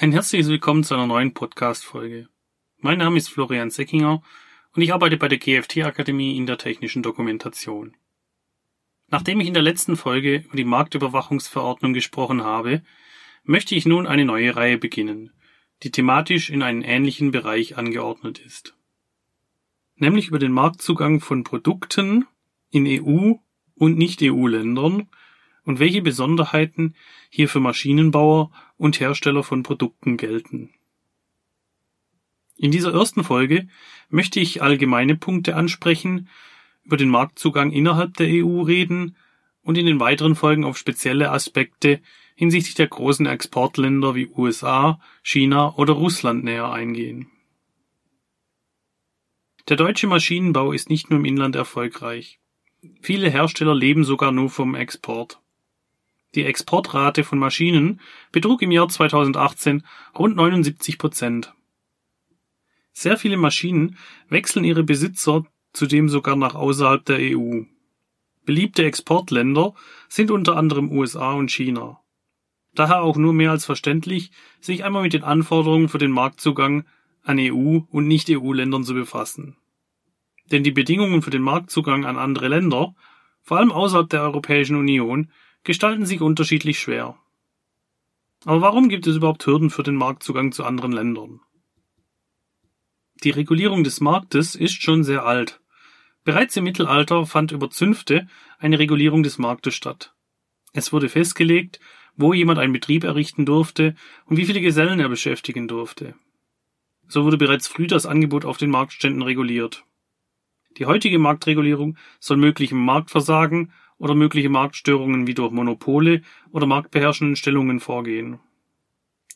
Ein herzliches Willkommen zu einer neuen Podcast-Folge. Mein Name ist Florian Seckinger und ich arbeite bei der GFT Akademie in der technischen Dokumentation. Nachdem ich in der letzten Folge über die Marktüberwachungsverordnung gesprochen habe, möchte ich nun eine neue Reihe beginnen, die thematisch in einen ähnlichen Bereich angeordnet ist. Nämlich über den Marktzugang von Produkten in EU und Nicht-EU-Ländern und welche Besonderheiten hier für Maschinenbauer und Hersteller von Produkten gelten. In dieser ersten Folge möchte ich allgemeine Punkte ansprechen, über den Marktzugang innerhalb der EU reden und in den weiteren Folgen auf spezielle Aspekte hinsichtlich der großen Exportländer wie USA, China oder Russland näher eingehen. Der deutsche Maschinenbau ist nicht nur im Inland erfolgreich. Viele Hersteller leben sogar nur vom Export. Die Exportrate von Maschinen betrug im Jahr 2018 rund 79 Prozent. Sehr viele Maschinen wechseln ihre Besitzer zudem sogar nach außerhalb der EU. Beliebte Exportländer sind unter anderem USA und China. Daher auch nur mehr als verständlich, sich einmal mit den Anforderungen für den Marktzugang an EU- und Nicht-EU-Ländern zu befassen. Denn die Bedingungen für den Marktzugang an andere Länder, vor allem außerhalb der Europäischen Union, gestalten sich unterschiedlich schwer. Aber warum gibt es überhaupt Hürden für den Marktzugang zu anderen Ländern? Die Regulierung des Marktes ist schon sehr alt. Bereits im Mittelalter fand über Zünfte eine Regulierung des Marktes statt. Es wurde festgelegt, wo jemand einen Betrieb errichten durfte und wie viele Gesellen er beschäftigen durfte. So wurde bereits früh das Angebot auf den Marktständen reguliert. Die heutige Marktregulierung soll möglichem Marktversagen oder mögliche Marktstörungen wie durch Monopole oder marktbeherrschenden Stellungen vorgehen.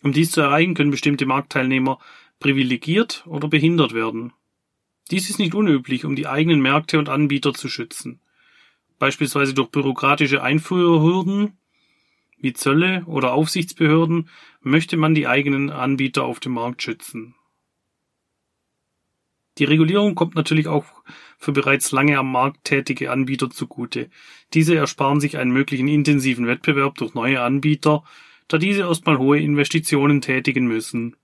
Um dies zu erreichen, können bestimmte Marktteilnehmer privilegiert oder behindert werden. Dies ist nicht unüblich, um die eigenen Märkte und Anbieter zu schützen. Beispielsweise durch bürokratische Einfuhrhürden wie Zölle oder Aufsichtsbehörden möchte man die eigenen Anbieter auf dem Markt schützen. Die Regulierung kommt natürlich auch für bereits lange am Markt tätige Anbieter zugute. Diese ersparen sich einen möglichen intensiven Wettbewerb durch neue Anbieter, da diese erstmal hohe Investitionen tätigen müssen.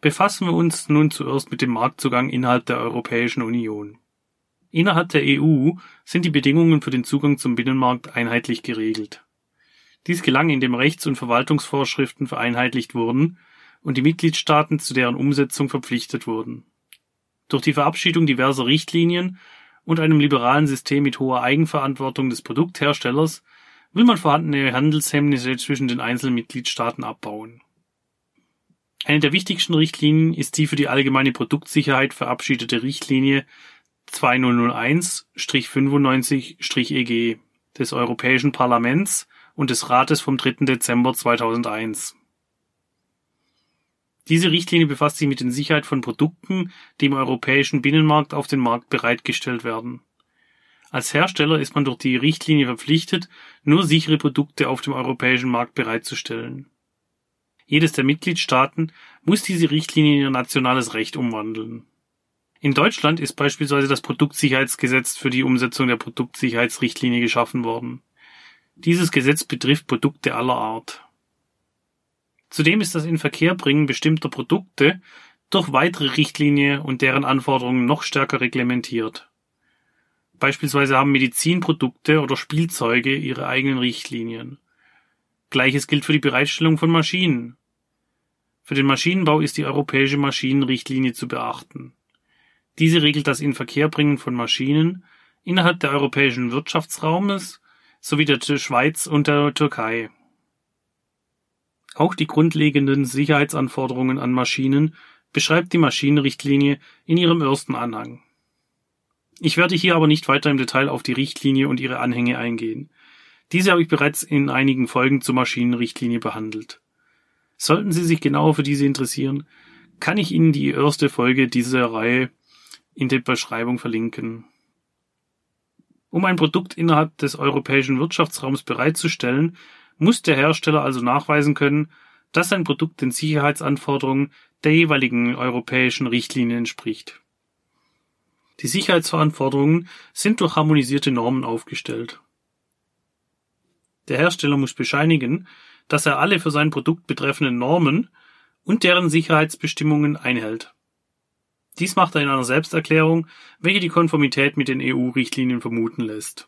Befassen wir uns nun zuerst mit dem Marktzugang innerhalb der Europäischen Union. Innerhalb der EU sind die Bedingungen für den Zugang zum Binnenmarkt einheitlich geregelt. Dies gelang, indem Rechts- und Verwaltungsvorschriften vereinheitlicht wurden und die Mitgliedstaaten zu deren Umsetzung verpflichtet wurden. Durch die Verabschiedung diverser Richtlinien und einem liberalen System mit hoher Eigenverantwortung des Produktherstellers will man vorhandene Handelshemmnisse zwischen den einzelnen Mitgliedstaaten abbauen. Eine der wichtigsten Richtlinien ist die für die allgemeine Produktsicherheit verabschiedete Richtlinie 2001-95-EG e des Europäischen Parlaments und des Rates vom 3. Dezember 2001. Diese Richtlinie befasst sich mit der Sicherheit von Produkten, die im europäischen Binnenmarkt auf den Markt bereitgestellt werden. Als Hersteller ist man durch die Richtlinie verpflichtet, nur sichere Produkte auf dem europäischen Markt bereitzustellen. Jedes der Mitgliedstaaten muss diese Richtlinie in ihr nationales Recht umwandeln. In Deutschland ist beispielsweise das Produktsicherheitsgesetz für die Umsetzung der Produktsicherheitsrichtlinie geschaffen worden. Dieses Gesetz betrifft Produkte aller Art. Zudem ist das Inverkehrbringen bestimmter Produkte durch weitere Richtlinie und deren Anforderungen noch stärker reglementiert. Beispielsweise haben Medizinprodukte oder Spielzeuge ihre eigenen Richtlinien. Gleiches gilt für die Bereitstellung von Maschinen. Für den Maschinenbau ist die europäische Maschinenrichtlinie zu beachten. Diese regelt das Inverkehrbringen von Maschinen innerhalb der europäischen Wirtschaftsraumes sowie der Schweiz und der Türkei. Auch die grundlegenden Sicherheitsanforderungen an Maschinen beschreibt die Maschinenrichtlinie in ihrem ersten Anhang. Ich werde hier aber nicht weiter im Detail auf die Richtlinie und ihre Anhänge eingehen. Diese habe ich bereits in einigen Folgen zur Maschinenrichtlinie behandelt. Sollten Sie sich genauer für diese interessieren, kann ich Ihnen die erste Folge dieser Reihe in der Beschreibung verlinken. Um ein Produkt innerhalb des europäischen Wirtschaftsraums bereitzustellen, muss der Hersteller also nachweisen können, dass sein Produkt den Sicherheitsanforderungen der jeweiligen europäischen Richtlinie entspricht. Die Sicherheitsanforderungen sind durch harmonisierte Normen aufgestellt. Der Hersteller muss bescheinigen, dass er alle für sein Produkt betreffenden Normen und deren Sicherheitsbestimmungen einhält. Dies macht er in einer Selbsterklärung, welche die Konformität mit den EU-Richtlinien vermuten lässt.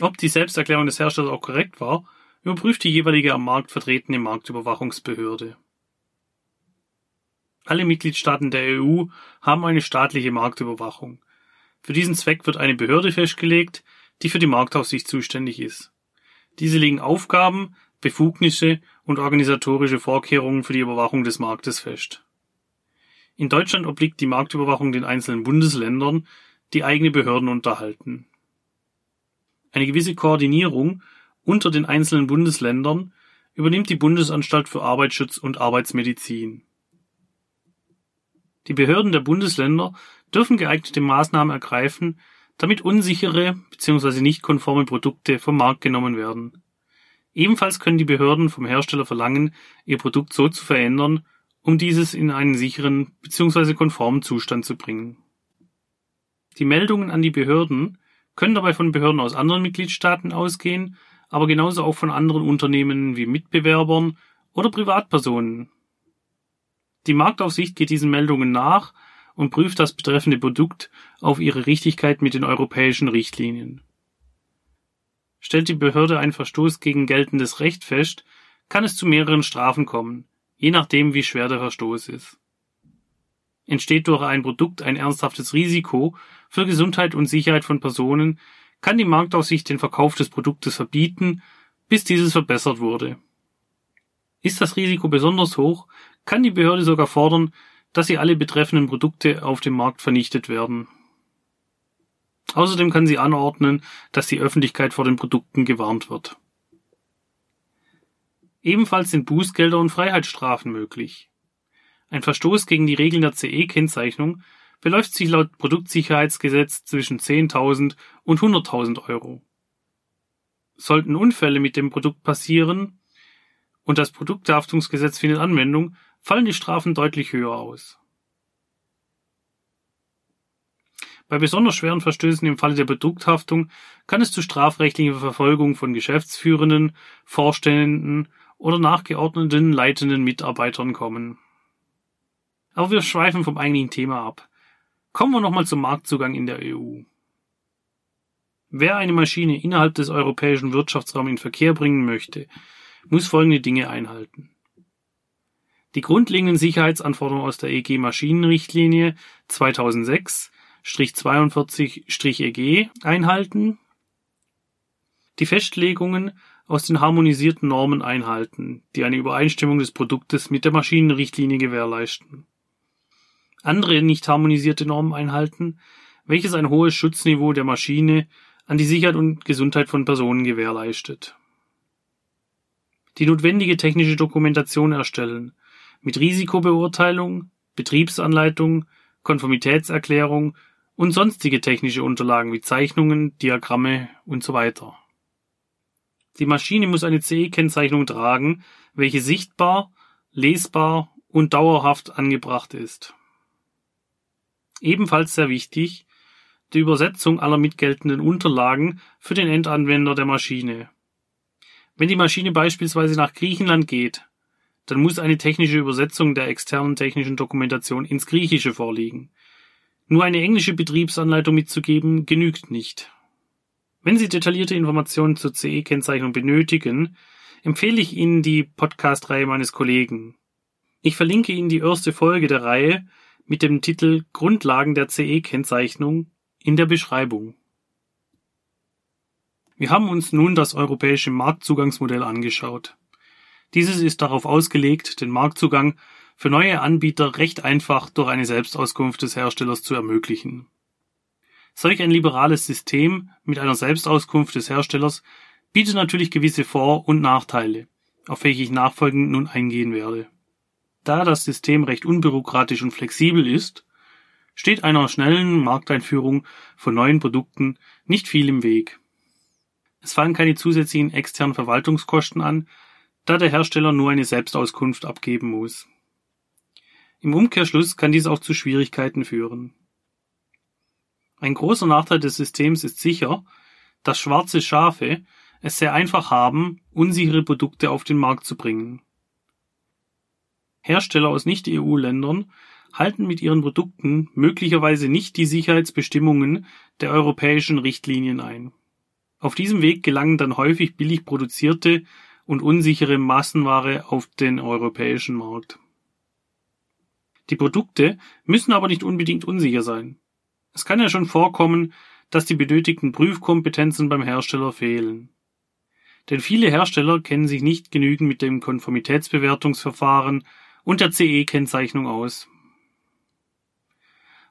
Ob die Selbsterklärung des Herstellers auch korrekt war, überprüft die jeweilige am Markt vertretene Marktüberwachungsbehörde. Alle Mitgliedstaaten der EU haben eine staatliche Marktüberwachung. Für diesen Zweck wird eine Behörde festgelegt, die für die Marktaufsicht zuständig ist. Diese legen Aufgaben, Befugnisse und organisatorische Vorkehrungen für die Überwachung des Marktes fest. In Deutschland obliegt die Marktüberwachung den einzelnen Bundesländern, die eigene Behörden unterhalten. Eine gewisse Koordinierung unter den einzelnen Bundesländern übernimmt die Bundesanstalt für Arbeitsschutz und Arbeitsmedizin. Die Behörden der Bundesländer dürfen geeignete Maßnahmen ergreifen, damit unsichere bzw. nicht konforme Produkte vom Markt genommen werden. Ebenfalls können die Behörden vom Hersteller verlangen, ihr Produkt so zu verändern, um dieses in einen sicheren bzw. konformen Zustand zu bringen. Die Meldungen an die Behörden können dabei von Behörden aus anderen Mitgliedstaaten ausgehen, aber genauso auch von anderen Unternehmen wie Mitbewerbern oder Privatpersonen. Die Marktaufsicht geht diesen Meldungen nach und prüft das betreffende Produkt auf ihre Richtigkeit mit den europäischen Richtlinien. Stellt die Behörde einen Verstoß gegen geltendes Recht fest, kann es zu mehreren Strafen kommen, je nachdem wie schwer der Verstoß ist. Entsteht durch ein Produkt ein ernsthaftes Risiko für Gesundheit und Sicherheit von Personen, kann die Marktaufsicht den Verkauf des Produktes verbieten, bis dieses verbessert wurde. Ist das Risiko besonders hoch, kann die Behörde sogar fordern, dass sie alle betreffenden Produkte auf dem Markt vernichtet werden. Außerdem kann sie anordnen, dass die Öffentlichkeit vor den Produkten gewarnt wird. Ebenfalls sind Bußgelder und Freiheitsstrafen möglich. Ein Verstoß gegen die Regeln der CE-Kennzeichnung beläuft sich laut Produktsicherheitsgesetz zwischen 10.000 und 100.000 Euro. Sollten Unfälle mit dem Produkt passieren und das Produktehaftungsgesetz findet Anwendung, fallen die Strafen deutlich höher aus. Bei besonders schweren Verstößen im Falle der Produkthaftung kann es zu strafrechtlicher Verfolgung von Geschäftsführenden, Vorständen oder nachgeordneten leitenden Mitarbeitern kommen. Aber wir schweifen vom eigentlichen Thema ab. Kommen wir nochmal zum Marktzugang in der EU. Wer eine Maschine innerhalb des europäischen Wirtschaftsraums in Verkehr bringen möchte, muss folgende Dinge einhalten. Die grundlegenden Sicherheitsanforderungen aus der EG Maschinenrichtlinie 2006-42-EG einhalten, die Festlegungen aus den harmonisierten Normen einhalten, die eine Übereinstimmung des Produktes mit der Maschinenrichtlinie gewährleisten andere nicht harmonisierte Normen einhalten, welches ein hohes Schutzniveau der Maschine an die Sicherheit und Gesundheit von Personen gewährleistet. Die notwendige technische Dokumentation erstellen, mit Risikobeurteilung, Betriebsanleitung, Konformitätserklärung und sonstige technische Unterlagen wie Zeichnungen, Diagramme und so weiter. Die Maschine muss eine CE-Kennzeichnung tragen, welche sichtbar, lesbar und dauerhaft angebracht ist. Ebenfalls sehr wichtig, die Übersetzung aller mitgeltenden Unterlagen für den Endanwender der Maschine. Wenn die Maschine beispielsweise nach Griechenland geht, dann muss eine technische Übersetzung der externen technischen Dokumentation ins Griechische vorliegen. Nur eine englische Betriebsanleitung mitzugeben, genügt nicht. Wenn Sie detaillierte Informationen zur CE-Kennzeichnung benötigen, empfehle ich Ihnen die Podcast-Reihe meines Kollegen. Ich verlinke Ihnen die erste Folge der Reihe mit dem Titel Grundlagen der CE-Kennzeichnung in der Beschreibung. Wir haben uns nun das europäische Marktzugangsmodell angeschaut. Dieses ist darauf ausgelegt, den Marktzugang für neue Anbieter recht einfach durch eine Selbstauskunft des Herstellers zu ermöglichen. Solch ein liberales System mit einer Selbstauskunft des Herstellers bietet natürlich gewisse Vor- und Nachteile, auf welche ich nachfolgend nun eingehen werde. Da das System recht unbürokratisch und flexibel ist, steht einer schnellen Markteinführung von neuen Produkten nicht viel im Weg. Es fallen keine zusätzlichen externen Verwaltungskosten an, da der Hersteller nur eine Selbstauskunft abgeben muss. Im Umkehrschluss kann dies auch zu Schwierigkeiten führen. Ein großer Nachteil des Systems ist sicher, dass schwarze Schafe, es sehr einfach haben, unsichere Produkte auf den Markt zu bringen. Hersteller aus Nicht-EU-Ländern halten mit ihren Produkten möglicherweise nicht die Sicherheitsbestimmungen der europäischen Richtlinien ein. Auf diesem Weg gelangen dann häufig billig produzierte und unsichere Massenware auf den europäischen Markt. Die Produkte müssen aber nicht unbedingt unsicher sein. Es kann ja schon vorkommen, dass die benötigten Prüfkompetenzen beim Hersteller fehlen. Denn viele Hersteller kennen sich nicht genügend mit dem Konformitätsbewertungsverfahren und der CE-Kennzeichnung aus.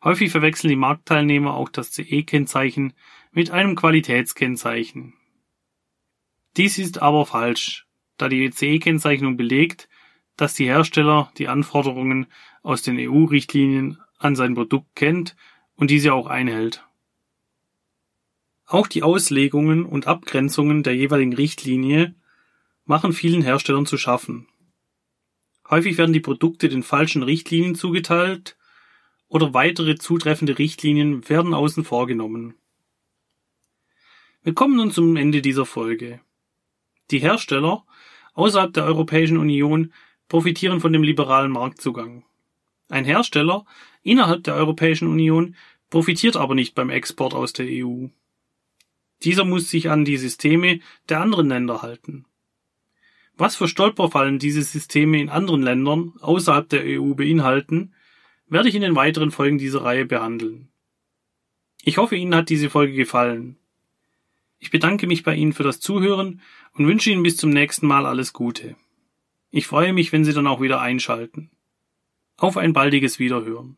Häufig verwechseln die Marktteilnehmer auch das CE-Kennzeichen mit einem Qualitätskennzeichen. Dies ist aber falsch, da die CE-Kennzeichnung belegt, dass die Hersteller die Anforderungen aus den EU-Richtlinien an sein Produkt kennt und diese auch einhält. Auch die Auslegungen und Abgrenzungen der jeweiligen Richtlinie machen vielen Herstellern zu schaffen. Häufig werden die Produkte den falschen Richtlinien zugeteilt oder weitere zutreffende Richtlinien werden außen vor genommen. Wir kommen nun zum Ende dieser Folge. Die Hersteller außerhalb der Europäischen Union profitieren von dem liberalen Marktzugang. Ein Hersteller innerhalb der Europäischen Union profitiert aber nicht beim Export aus der EU. Dieser muss sich an die Systeme der anderen Länder halten. Was für Stolperfallen diese Systeme in anderen Ländern außerhalb der EU beinhalten, werde ich in den weiteren Folgen dieser Reihe behandeln. Ich hoffe, Ihnen hat diese Folge gefallen. Ich bedanke mich bei Ihnen für das Zuhören und wünsche Ihnen bis zum nächsten Mal alles Gute. Ich freue mich, wenn Sie dann auch wieder einschalten. Auf ein baldiges Wiederhören.